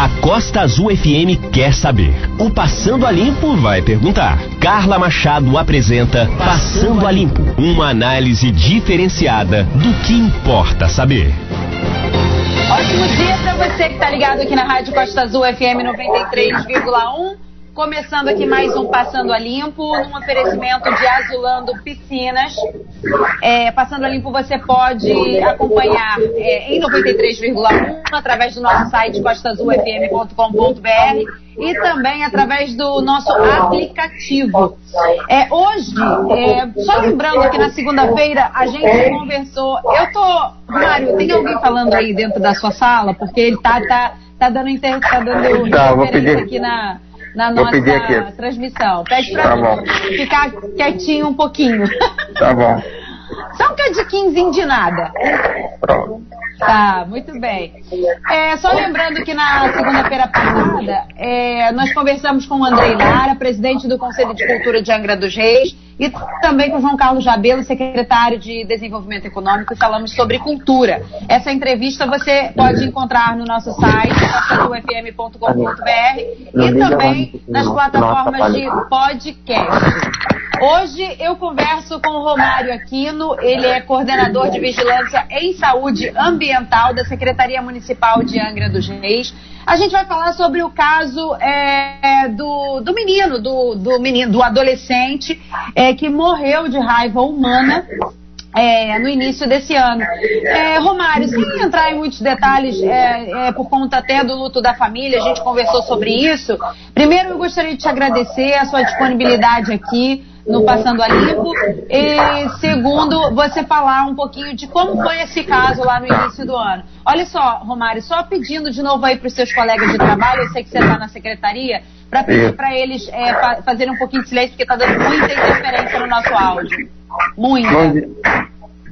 A Costa Azul FM quer saber. O Passando a Limpo vai perguntar. Carla Machado apresenta Passando a Limpo, uma análise diferenciada do que importa saber. Ótimo dia para você que está ligado aqui na Rádio Costa Azul FM 93,1. Começando aqui mais um Passando a Limpo, num oferecimento de Azulando Piscinas. É, Passando a Limpo você pode acompanhar é, em 93,1 através do nosso site costazulfm.com.br e também através do nosso aplicativo. É, hoje, é, só lembrando que na segunda-feira a gente conversou. Eu tô. Mário, tem alguém falando aí dentro da sua sala? Porque ele tá, tá, tá dando, inter, tá dando tá, aqui na na nossa transmissão. Pede pra tá ficar quietinho um pouquinho. Tá bom. Só um cadiquinzinho de nada. Pronto. Tá, muito bem. É, só lembrando que na segunda-feira passada, é, nós conversamos com o Andrei Lara, presidente do Conselho de Cultura de Angra dos Reis, e também com o João Carlos Jabelo, secretário de Desenvolvimento Econômico, e falamos sobre cultura. Essa entrevista você pode encontrar no nosso site, ufm.com.br, e também nas plataformas de podcast. Hoje eu converso com o Romário Aquino, ele é coordenador de vigilância em saúde ambiental da Secretaria Municipal de Angra dos Reis. A gente vai falar sobre o caso é, do, do menino, do, do menino, do adolescente é, que morreu de raiva humana é, no início desse ano. É, Romário, sem entrar em muitos detalhes, é, é, por conta até do luto da família, a gente conversou sobre isso. Primeiro, eu gostaria de te agradecer a sua disponibilidade aqui no Passando a Limpo. E segundo, você falar um pouquinho de como foi esse caso lá no início do ano. Olha só, Romário, só pedindo de novo aí para os seus colegas de trabalho, eu sei que você está na secretaria, para pedir para eles é, fa fazerem um pouquinho de silêncio, porque está dando muita interferência no nosso áudio. Muita.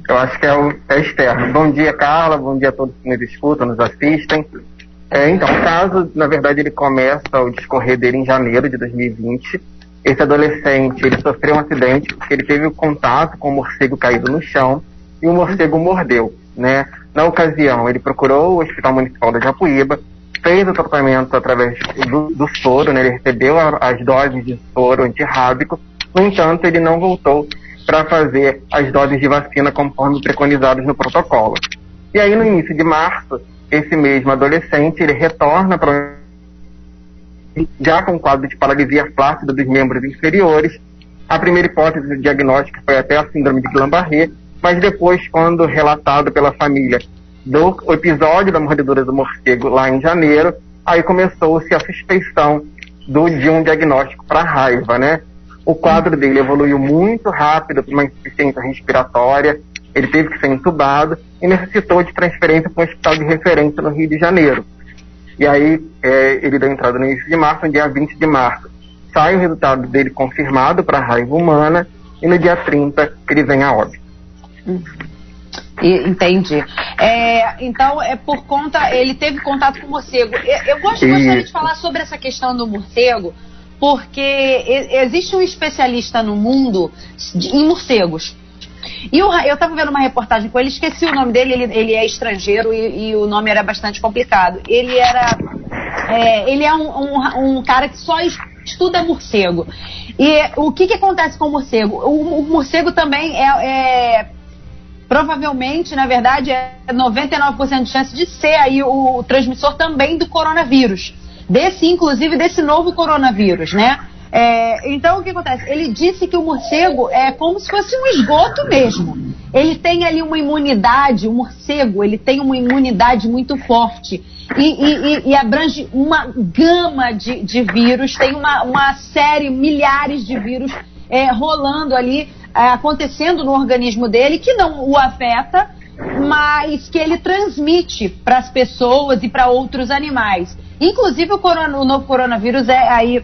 Eu acho que é, o, é externo. Bom dia, Carla. Bom dia a todos que nos escutam, nos assistem. É, então, o caso, na verdade, ele começa o discorrer dele em janeiro de 2020 esse adolescente ele sofreu um acidente porque ele teve o contato com o morcego caído no chão e o morcego mordeu, né? Na ocasião, ele procurou o Hospital Municipal da Japuíba, fez o tratamento através do, do soro, né? Ele recebeu a, as doses de soro antirrábico, no entanto, ele não voltou para fazer as doses de vacina conforme preconizados no protocolo. E aí, no início de março, esse mesmo adolescente, ele retorna para já com quadro de paralisia flácida dos membros inferiores. A primeira hipótese de diagnóstico foi até a síndrome de Guillain-Barré, mas depois, quando relatado pela família do episódio da mordedura do morcego lá em janeiro, aí começou-se a suspeição do, de um diagnóstico para raiva, né? O quadro dele evoluiu muito rápido para uma insuficiência respiratória, ele teve que ser entubado e necessitou de transferência para um hospital de referência no Rio de Janeiro. E aí é, ele deu entrada no início de março, no dia 20 de março. Sai o resultado dele confirmado para a raiva humana e no dia 30 ele vem a óbito. Entendi. É, então, é por conta. Ele teve contato com o morcego. Eu, eu gosto, gostaria de falar sobre essa questão do morcego, porque existe um especialista no mundo em morcegos. E o, eu estava vendo uma reportagem com ele, esqueci o nome dele, ele, ele é estrangeiro e, e, o nome era bastante complicado. Ele era. É, ele é um, um, um, cara que só estuda morcego. E o que, que acontece com o morcego? O, o morcego também é, é provavelmente, na verdade, é 99% de chance de ser aí o, o, transmissor também do coronavírus. Desse, inclusive, desse novo coronavírus, né? É, então, o que acontece? Ele disse que o morcego é como se fosse um esgoto mesmo. Ele tem ali uma imunidade, o morcego, ele tem uma imunidade muito forte. E, e, e abrange uma gama de, de vírus, tem uma, uma série, milhares de vírus é, rolando ali, é, acontecendo no organismo dele, que não o afeta, mas que ele transmite para as pessoas e para outros animais. Inclusive o, corona, o novo coronavírus é aí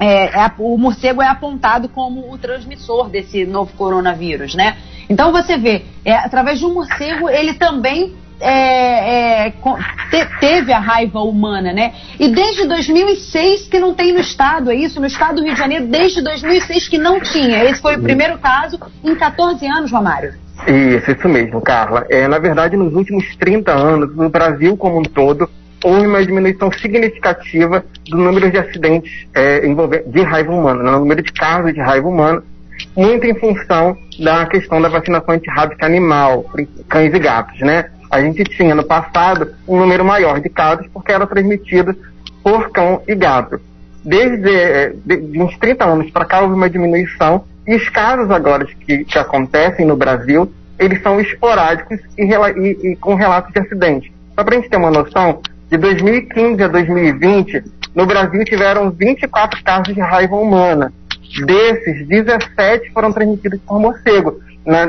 é, é, o morcego é apontado como o transmissor desse novo coronavírus, né? Então você vê, é, através de um morcego, ele também é, é, te, teve a raiva humana, né? E desde 2006 que não tem no estado, é isso? No estado do Rio de Janeiro, desde 2006 que não tinha. Esse foi o primeiro caso em 14 anos, Romário. Isso, isso mesmo, Carla. É, na verdade, nos últimos 30 anos, o Brasil como um todo houve uma diminuição significativa do número de acidentes é, de raiva humana, né, no número de casos de raiva humana, muito em função da questão da vacinação antirrábica animal, cães e gatos, né? A gente tinha no passado um número maior de casos porque era transmitido por cão e gato. Desde é, de, uns 30 anos para cá houve uma diminuição e os casos agora que, que acontecem no Brasil, eles são esporádicos e, e, e com relatos de acidente. Só para a gente ter uma noção, de 2015 a 2020, no Brasil tiveram 24 casos de raiva humana. Desses, 17 foram transmitidos por morcego,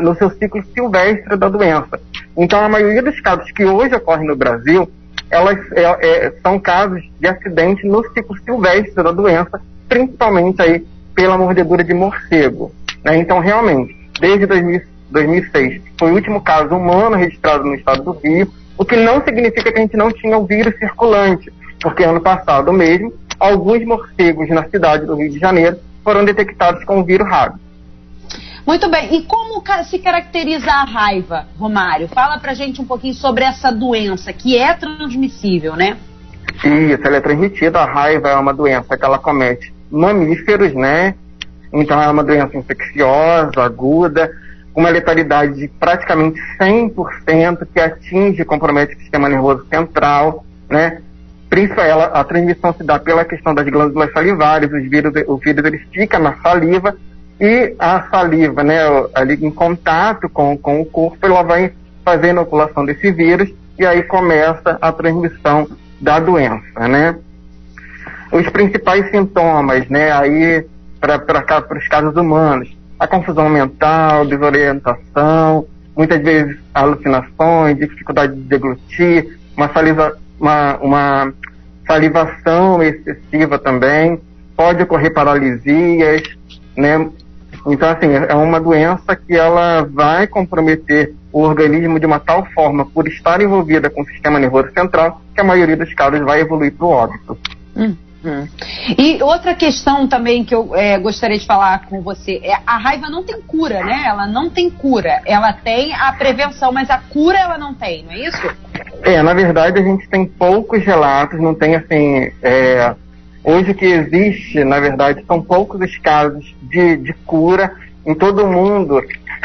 no seu ciclo silvestre da doença. Então, a maioria dos casos que hoje ocorrem no Brasil, elas é, é, são casos de acidente no ciclo silvestre da doença, principalmente aí pela mordedura de morcego. Né? Então, realmente, desde 2000, 2006, foi o último caso humano registrado no estado do Rio, o que não significa que a gente não tinha o vírus circulante, porque ano passado mesmo, alguns morcegos na cidade do Rio de Janeiro foram detectados com o vírus rábico. Muito bem. E como se caracteriza a raiva, Romário? Fala pra gente um pouquinho sobre essa doença, que é transmissível, né? Isso, ela é transmitida. A raiva é uma doença que ela comete mamíferos, né? Então é uma doença infecciosa, aguda, uma letalidade de praticamente 100%, que atinge e compromete o sistema nervoso central, né? Principalmente ela, a transmissão se dá pela questão das glândulas salivares, os vírus, o vírus ele fica na saliva e a saliva, né, ali em contato com, com o corpo, ela vai fazer a inoculação desse vírus e aí começa a transmissão da doença, né? Os principais sintomas, né, aí para os casos humanos, a confusão mental, desorientação, muitas vezes alucinações, dificuldade de deglutir, uma, saliva, uma, uma salivação excessiva também, pode ocorrer paralisias, né? Então, assim, é uma doença que ela vai comprometer o organismo de uma tal forma, por estar envolvida com o sistema nervoso central, que a maioria dos casos vai evoluir para o óbito. Hum. Hum. E outra questão também que eu é, gostaria de falar com você é a raiva não tem cura, né? Ela não tem cura. Ela tem a prevenção, mas a cura ela não tem, não é isso? É, na verdade a gente tem poucos relatos, não tem assim. É, hoje que existe, na verdade, são poucos os casos de, de cura. Em todo o mundo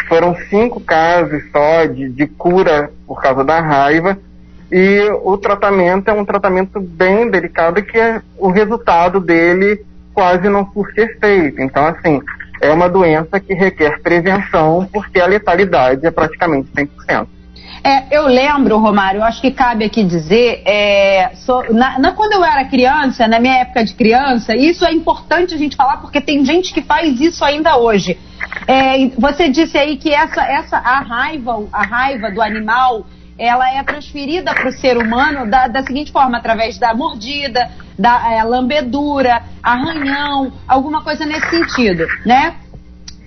foram cinco casos só de, de cura por causa da raiva e o tratamento é um tratamento bem delicado que é, o resultado dele quase não surte efeito. Então, assim, é uma doença que requer prevenção porque a letalidade é praticamente 100%. É, eu lembro, Romário, acho que cabe aqui dizer, é, na, na, quando eu era criança, na minha época de criança, isso é importante a gente falar porque tem gente que faz isso ainda hoje. É, você disse aí que essa, essa a raiva, a raiva do animal ela é transferida para o ser humano da, da, seguinte forma, através da mordida, da é, lambedura, arranhão, alguma coisa nesse sentido, né?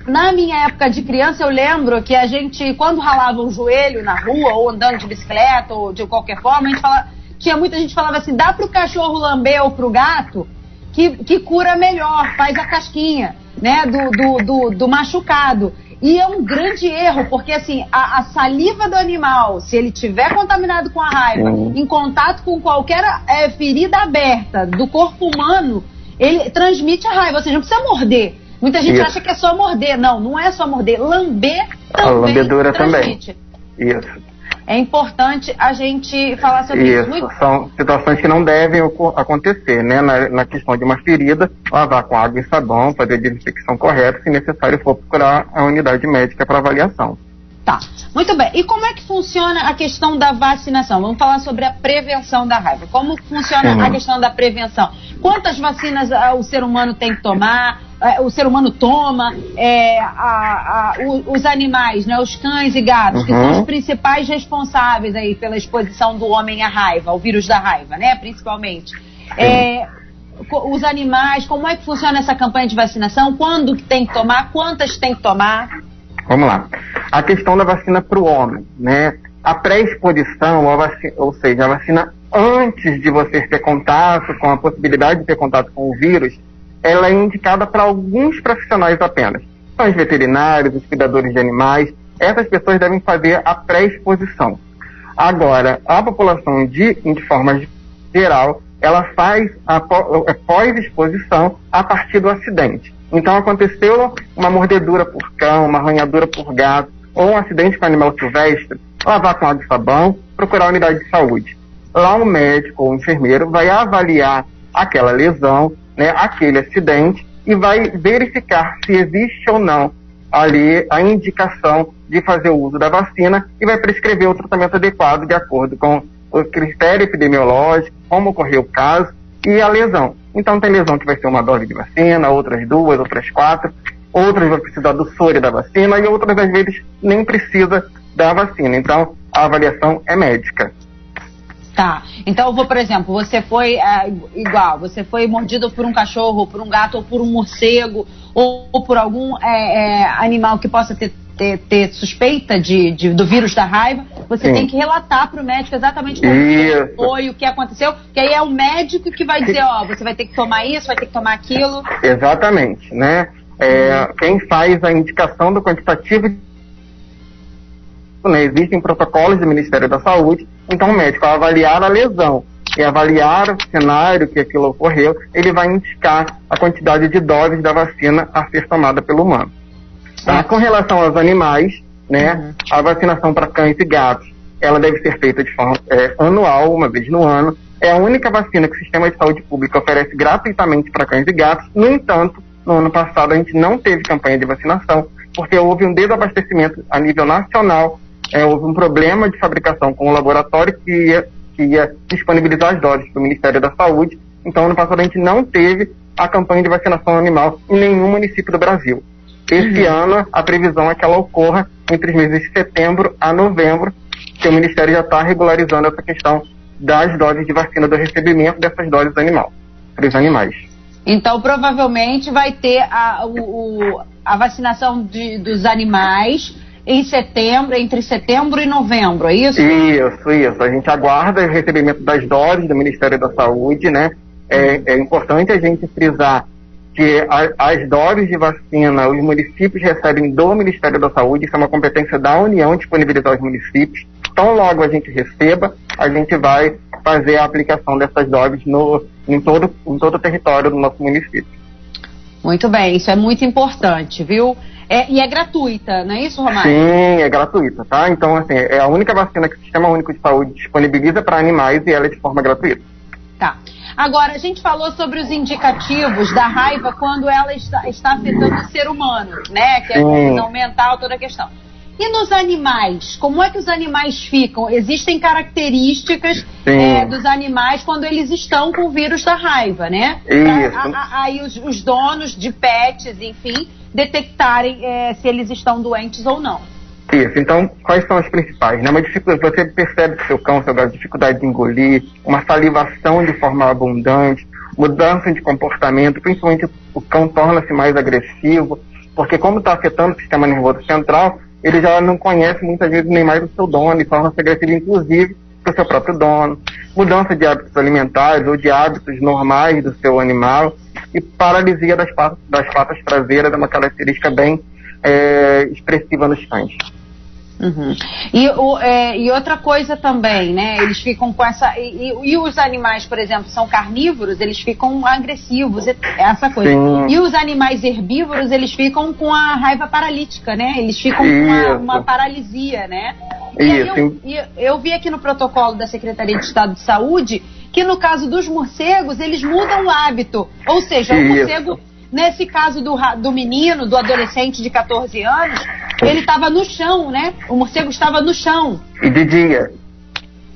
Na minha época de criança, eu lembro que a gente, quando ralava um joelho na rua, ou andando de bicicleta, ou de qualquer forma, a gente fala, tinha muita gente falava assim, dá para o cachorro lamber ou para o gato, que, que cura melhor, faz a casquinha, né, do, do, do, do machucado. E é um grande erro, porque assim, a, a saliva do animal, se ele tiver contaminado com a raiva, uhum. em contato com qualquer é, ferida aberta do corpo humano, ele transmite a raiva, ou seja, não precisa morder. Muita gente Isso. acha que é só morder. Não, não é só morder. Lamber também. A lambedura transmite. também. Isso é importante a gente falar sobre isso. isso. São situações que não devem acontecer, né? Na, na, questão de uma ferida, lavar com água e sabão, fazer a desinfecção correta, se necessário for procurar a unidade médica para avaliação. Tá, muito bem. E como é que funciona a questão da vacinação? Vamos falar sobre a prevenção da raiva. Como funciona uhum. a questão da prevenção? Quantas vacinas ah, o ser humano tem que tomar? É, o ser humano toma, é, a, a, os animais, né, os cães e gatos, uhum. que são os uhum. principais responsáveis aí pela exposição do homem à raiva, ao vírus da raiva, né, principalmente. É, os animais, como é que funciona essa campanha de vacinação? Quando tem que tomar? Quantas tem que tomar? Vamos lá. A questão da vacina para o homem, né? A pré-exposição, ou seja, a vacina antes de você ter contato com a possibilidade de ter contato com o vírus, ela é indicada para alguns profissionais apenas. São os veterinários, os cuidadores de animais. Essas pessoas devem fazer a pré-exposição. Agora, a população de, de forma geral, ela faz a é, pós-exposição a partir do acidente. Então aconteceu uma mordedura por cão, uma arranhadura por gato, ou um acidente com animal silvestre, lavar com água e sabão, procurar a unidade de saúde. Lá o médico ou o enfermeiro vai avaliar aquela lesão, né, aquele acidente, e vai verificar se existe ou não ali a indicação de fazer o uso da vacina e vai prescrever o tratamento adequado de acordo com o critério epidemiológico, como ocorreu o caso e a lesão. Então tem lesão que vai ser uma dose de vacina, outras duas, outras quatro, outras vai precisar do soro da vacina e outras às vezes nem precisa da vacina. Então a avaliação é médica. Tá. Então eu vou, por exemplo, você foi é, igual, você foi mordido por um cachorro, por um gato, ou por um morcego, ou, ou por algum é, é, animal que possa ter ter, ter suspeita de, de, do vírus da raiva, você Sim. tem que relatar para o médico exatamente como foi, o que aconteceu, que aí é o médico que vai dizer, ó, você vai ter que tomar isso, vai ter que tomar aquilo. Exatamente, né? É, uhum. Quem faz a indicação do quantitativo né, existem protocolos do Ministério da Saúde, então o médico, ao avaliar a lesão e avaliar o cenário que aquilo ocorreu, ele vai indicar a quantidade de doses da vacina a ser tomada pelo humano. Tá? Com relação aos animais, né, uhum. a vacinação para cães e gatos, ela deve ser feita de forma é, anual, uma vez no ano. É a única vacina que o Sistema de Saúde Pública oferece gratuitamente para cães e gatos. No entanto, no ano passado a gente não teve campanha de vacinação, porque houve um desabastecimento a nível nacional, é, houve um problema de fabricação com o laboratório que ia, que ia disponibilizar as doses para o Ministério da Saúde. Então, ano passado a gente não teve a campanha de vacinação animal em nenhum município do Brasil. Esse uhum. ano, a previsão é que ela ocorra entre os meses de setembro a novembro, que o Ministério já está regularizando essa questão das doses de vacina, do recebimento dessas doses animal, para os animais. Então, provavelmente vai ter a, o, a vacinação de, dos animais em setembro, entre setembro e novembro, é isso? Isso, isso. A gente aguarda o recebimento das doses do Ministério da Saúde, né? É, é importante a gente frisar que a, as doses de vacina os municípios recebem do Ministério da Saúde, isso é uma competência da União disponibilizar aos municípios. Então, logo a gente receba, a gente vai fazer a aplicação dessas doses no, em, todo, em todo o território do nosso município. Muito bem, isso é muito importante, viu? É, e é gratuita, não é isso, Romário? Sim, é gratuita, tá? Então, assim, é a única vacina que o Sistema Único de Saúde disponibiliza para animais e ela é de forma gratuita. Tá. Agora, a gente falou sobre os indicativos da raiva quando ela está, está afetando o ser humano, né? Que é a visão mental, toda a questão. E nos animais? Como é que os animais ficam? Existem características é, dos animais quando eles estão com o vírus da raiva, né? Aí os, os, donos de pets, enfim, detectarem é, se eles estão doentes ou não. Isso, então quais são as principais? Né? Uma dificuldade, você percebe que seu cão, seu gato, dificuldade de engolir, uma salivação de forma abundante, mudança de comportamento, principalmente o cão torna-se mais agressivo, porque como está afetando o sistema nervoso central, ele já não conhece muitas vezes nem mais o seu dono e torna-se agressivo, inclusive, para o seu próprio dono. Mudança de hábitos alimentares ou de hábitos normais do seu animal e paralisia das patas, das patas traseiras é uma característica bem é, expressiva nos cães. Uhum. E, o, é, e, outra coisa também, né? Eles ficam com essa. E, e, os animais, por exemplo, são carnívoros, eles ficam agressivos, essa coisa. Sim. E os animais herbívoros, eles ficam com a raiva paralítica, né? Eles ficam Isso. com uma, uma, paralisia, né? E Isso. Eu, eu vi aqui no protocolo da Secretaria de Estado de Saúde que no caso dos morcegos, eles mudam o hábito. Ou seja, o morcego Nesse caso do, do menino, do adolescente de 14 anos, ele estava no chão, né? O morcego estava no chão. E de dia.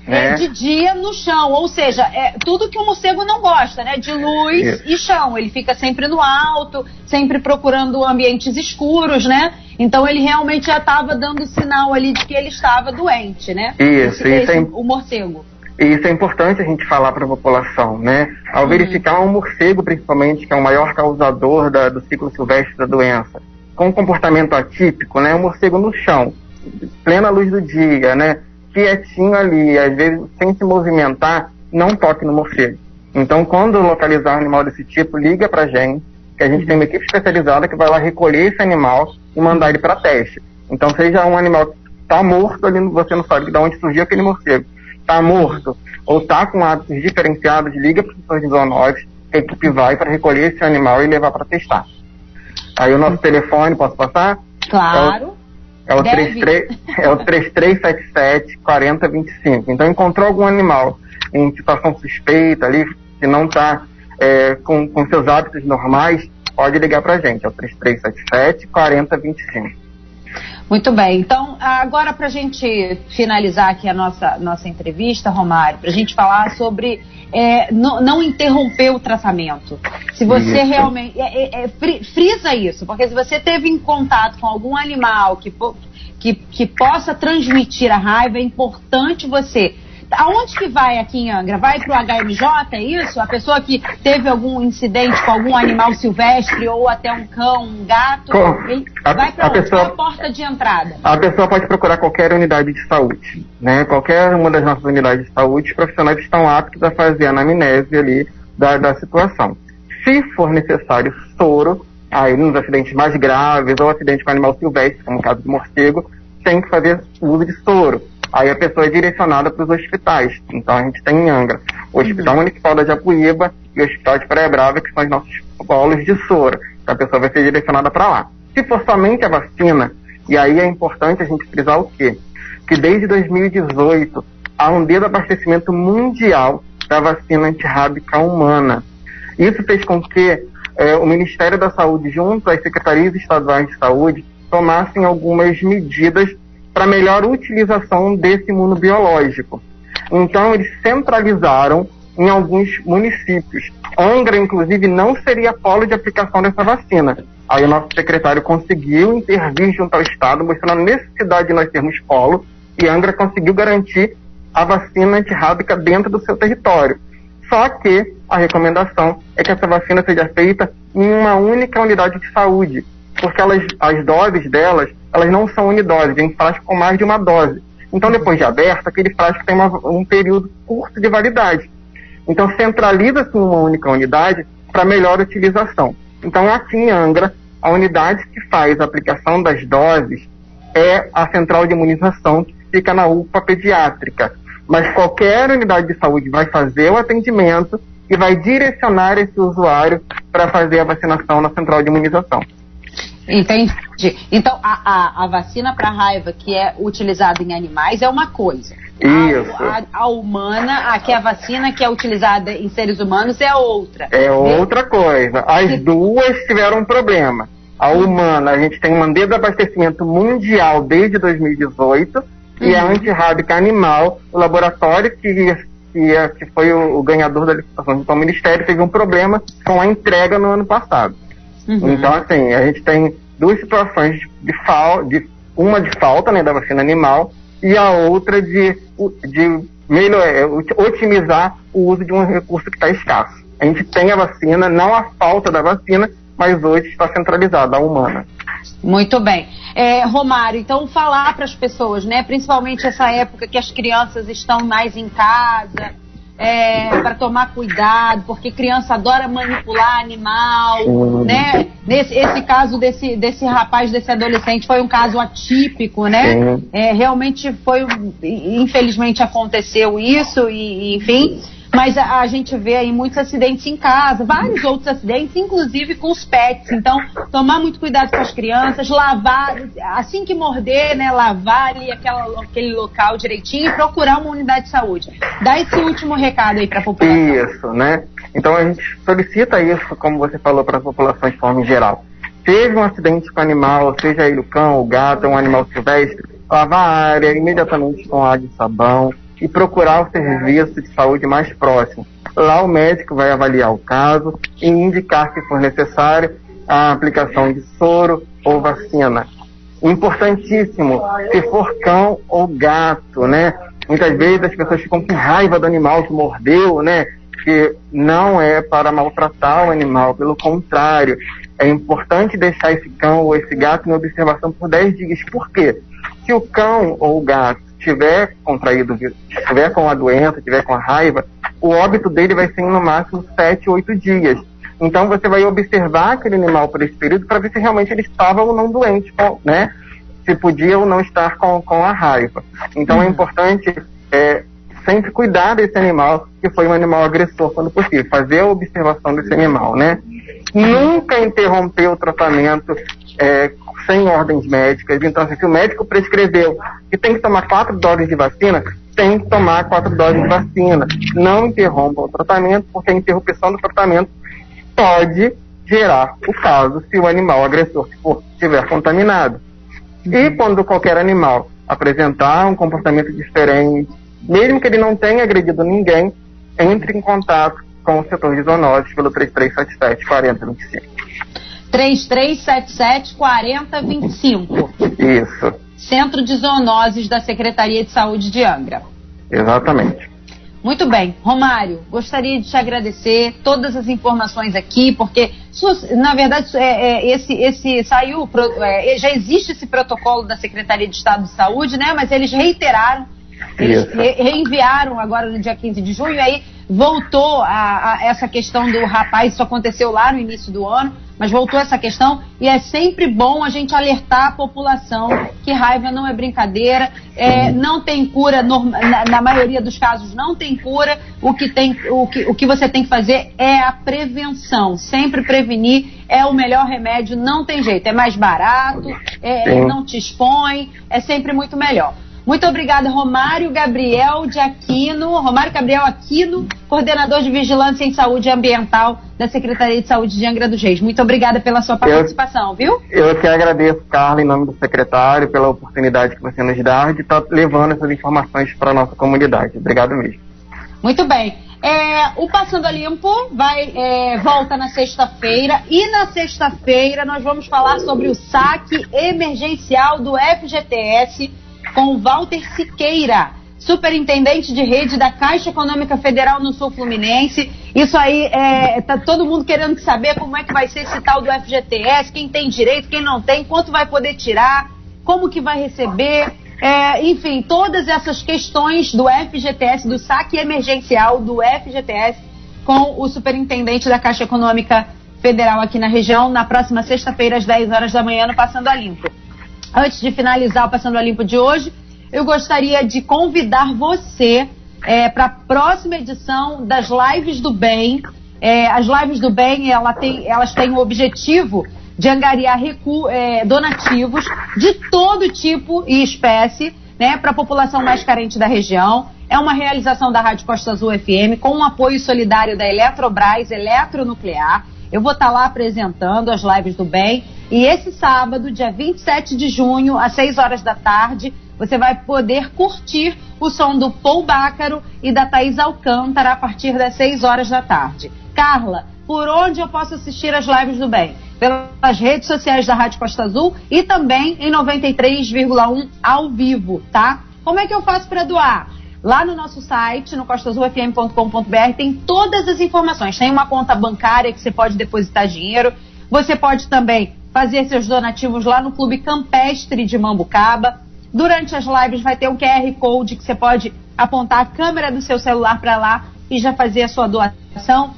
É, né? de dia no chão, ou seja, é tudo que o morcego não gosta, né? De luz Isso. e chão. Ele fica sempre no alto, sempre procurando ambientes escuros, né? Então ele realmente já estava dando sinal ali de que ele estava doente, né? Isso, esse, isso é... o morcego. E isso é importante a gente falar para a população, né? Ao verificar um morcego, principalmente, que é o maior causador da, do ciclo silvestre da doença, com um comportamento atípico, né? Um morcego no chão, plena luz do dia, né? Quietinho ali, às vezes sem se movimentar, não toque no morcego. Então, quando localizar um animal desse tipo, liga para a gente, que a gente tem uma equipe especializada que vai lá recolher esse animal e mandar ele para teste. Então, seja um animal que está morto ali, você não sabe de onde surgiu aquele morcego está morto, ou está com hábitos diferenciados, liga para os de zoonoses, a equipe vai para recolher esse animal e levar para testar. Aí o nosso telefone, posso passar? Claro. É o, 33, é o 3377 4025. Então encontrou algum animal em situação suspeita ali, que não está é, com, com seus hábitos normais, pode ligar para a gente. É o 3377 4025. Muito bem. Então, agora para a gente finalizar aqui a nossa, nossa entrevista, Romário, para a gente falar sobre é, não, não, interromper o tratamento. Se você isso. realmente. É, é, é frisa isso, porque se você teve em contato com algum animal que, que, que possa transmitir a raiva, é importante você aonde que vai aqui em Angra? Vai para o HMJ, é isso? A pessoa que teve algum incidente com algum animal silvestre ou até um cão, um gato, ele a, vai para? Pessoa, a porta de entrada? A pessoa pode procurar qualquer unidade de saúde, né? Qualquer uma das nossas unidades de saúde, os profissionais estão aptos a fazer a anamnese ali da, da situação. Se for necessário soro, aí nos acidentes mais graves ou acidente com animal silvestre, como o caso do morcego, tem que fazer uso de soro aí a pessoa é direcionada para os hospitais. Então a gente tem em Angra o Hospital uhum. Municipal da Japuíba e o Hospital de Praia Brava, que são os nossos polos de soro. Então a pessoa vai ser direcionada para lá. Se for somente a vacina, e aí é importante a gente frisar o quê? Que desde 2018 há um dedo abastecimento mundial da vacina antirrábica humana. Isso fez com que é, o Ministério da Saúde, junto às secretarias estaduais de saúde, tomassem algumas medidas para melhor utilização desse imunobiológico. Então, eles centralizaram em alguns municípios. Angra, inclusive, não seria polo de aplicação dessa vacina. Aí o nosso secretário conseguiu intervir junto ao Estado, mostrando a necessidade de nós termos polo, e Angra conseguiu garantir a vacina antirrábica dentro do seu território. Só que a recomendação é que essa vacina seja feita em uma única unidade de saúde, porque elas, as doses delas elas não são unidoses, vem frasco com mais de uma dose. Então, depois de aberto, aquele frasco tem uma, um período curto de validade. Então, centraliza-se em uma única unidade para melhor utilização. Então, aqui em Angra, a unidade que faz a aplicação das doses é a central de imunização que fica na UPA pediátrica. Mas qualquer unidade de saúde vai fazer o atendimento e vai direcionar esse usuário para fazer a vacinação na central de imunização. Entendi. Então, a, a, a vacina para raiva que é utilizada em animais é uma coisa. Isso. A, a, humana, a que é a vacina que é utilizada em seres humanos é outra. É outra coisa. As duas tiveram um problema. A humana, a gente tem um mandato de abastecimento mundial desde 2018 uhum. e a antirrábica animal, o laboratório que, que, que foi o, o ganhador da licitação do Ministério teve um problema com a entrega no ano passado. Uhum. Então, assim, a gente tem duas situações de, falta, de uma de falta né, da vacina animal e a outra de, de melhor, é, otimizar o uso de um recurso que está escasso. A gente tem a vacina, não a falta da vacina, mas hoje está centralizada, a humana. Muito bem. É, Romário, então falar para as pessoas, né, principalmente essa época que as crianças estão mais em casa, é, para tomar cuidado, porque criança adora manipular animal, Sim. né? Nesse esse caso desse, desse rapaz, desse adolescente, foi um caso atípico, né? É, realmente foi, infelizmente aconteceu isso e, enfim. Mas a, a, gente vê aí muitos acidentes em casa, vários outros acidentes, inclusive com os pets. Então, tomar muito cuidado com as crianças, lavar, assim que morder, né, lavar ali aquela, aquele local direitinho e procurar uma unidade de saúde. Dá esse último recado aí para a população. Isso, né? Então a gente solicita isso, como você falou, para a população de forma geral. Teve um acidente com animal, seja ele o cão, o gato, um animal silvestre, lavar a área imediatamente com água e sabão e procurar o serviço de saúde mais próximo. Lá o médico vai avaliar o caso e indicar, se for necessário, a aplicação de soro ou vacina. Importantíssimo, se for cão ou gato, né? Muitas vezes as pessoas ficam com raiva do animal que mordeu, né? Que não é para maltratar o animal, pelo contrário, é importante deixar esse cão ou esse gato em observação por 10 dias. Por quê? Se o cão ou o gato tiver contraído, tiver com a doença, tiver com a raiva, o óbito dele vai ser no máximo 7, 8 dias. Então você vai observar aquele animal por esse período para ver se realmente ele estava ou não doente, né? Se podia ou não estar com, com a raiva. Então é uhum. importante é, sempre cuidar desse animal, que foi um animal agressor quando possível, fazer a observação desse animal, né? Nunca interromper o tratamento é, sem ordens médicas. Então, assim, se o médico prescreveu que tem que tomar quatro doses de vacina, tem que tomar quatro doses de vacina. Não interrompa o tratamento, porque a interrupção do tratamento pode gerar o caso se o animal agressor estiver contaminado. E quando qualquer animal apresentar um comportamento diferente, mesmo que ele não tenha agredido ninguém, entre em contato com o setor de zoonoses pelo 3377 4025. 3377 4025. Isso. Centro de Zoonoses da Secretaria de Saúde de Angra. Exatamente. Muito bem. Romário, gostaria de te agradecer todas as informações aqui, porque, na verdade, é, é, esse, esse saiu, é, já existe esse protocolo da Secretaria de Estado de Saúde, né? Mas eles reiteraram, eles re, reenviaram agora no dia 15 de junho, aí voltou a, a, essa questão do rapaz, isso aconteceu lá no início do ano, mas voltou essa questão e é sempre bom a gente alertar a população que raiva não é brincadeira, é, não tem cura, na, na, maioria dos casos não tem cura, o que, tem, o, que, o que você tem que fazer é a prevenção, sempre prevenir é o melhor remédio, não tem jeito, é mais barato, é, não te expõe, é sempre muito melhor. Muito obrigada, Romário Gabriel de Aquino, Romário Gabriel Aquino, coordenador de Vigilância em Saúde Ambiental da Secretaria de Saúde de Angra dos Reis. Muito obrigada pela sua participação, eu, viu? Eu que agradeço, Carla, em nome do secretário, pela oportunidade que você nos dá de estar tá levando essas informações para a nossa comunidade. Obrigado mesmo. Muito bem. É, o Passando a Limpo vai, é, volta na sexta-feira e na sexta-feira nós vamos falar sobre o saque emergencial do FGTS com Walter Siqueira, superintendente de rede da Caixa Econômica Federal no Sul Fluminense. Isso aí, é, tá todo mundo querendo saber como é que vai ser esse tal do FGTS, quem tem direito, quem não tem, quanto vai poder tirar, como que vai receber, é, enfim, todas essas questões do FGTS, do saque emergencial do FGTS, com o superintendente da Caixa Econômica Federal aqui na região, na próxima sexta-feira, às 10 horas da manhã, no Passando a Limpo. Antes de finalizar o Passando a Limpo de hoje, eu gostaria de convidar você é, para a próxima edição das Lives do Bem. É, as Lives do Bem, ela tem, elas têm o objetivo de angariar recu é, donativos de todo tipo e espécie né, para a população mais carente da região. É uma realização da Rádio Costa Azul FM com o apoio solidário da Eletrobras Eletronuclear. Eu vou estar tá lá apresentando as lives do bem. E esse sábado, dia 27 de junho, às 6 horas da tarde, você vai poder curtir o som do Paul Bácaro e da Thaís Alcântara a partir das 6 horas da tarde. Carla, por onde eu posso assistir as lives do bem? Pelas redes sociais da Rádio Costa Azul e também em 93,1 ao vivo, tá? Como é que eu faço para doar? Lá no nosso site, no costazulfm.com.br, tem todas as informações. Tem uma conta bancária que você pode depositar dinheiro. Você pode também fazer seus donativos lá no Clube Campestre de Mambucaba. Durante as lives vai ter um QR Code que você pode apontar a câmera do seu celular para lá e já fazer a sua doação.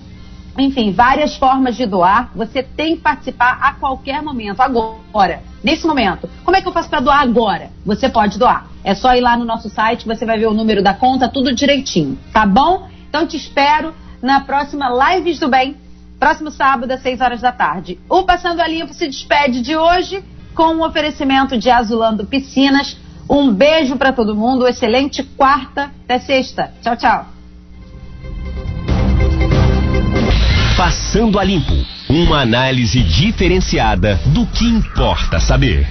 Enfim, várias formas de doar. Você tem que participar a qualquer momento, agora, nesse momento. Como é que eu faço para doar agora? Você pode doar. É só ir lá no nosso site, você vai ver o número da conta, tudo direitinho, tá bom? Então te espero na próxima Lives do Bem, próximo sábado às 6 horas da tarde. O Passando a Limpo se despede de hoje com um oferecimento de Azulando Piscinas. Um beijo para todo mundo, excelente quarta até sexta. Tchau, tchau. Passando a Limpo. Uma análise diferenciada do que importa saber.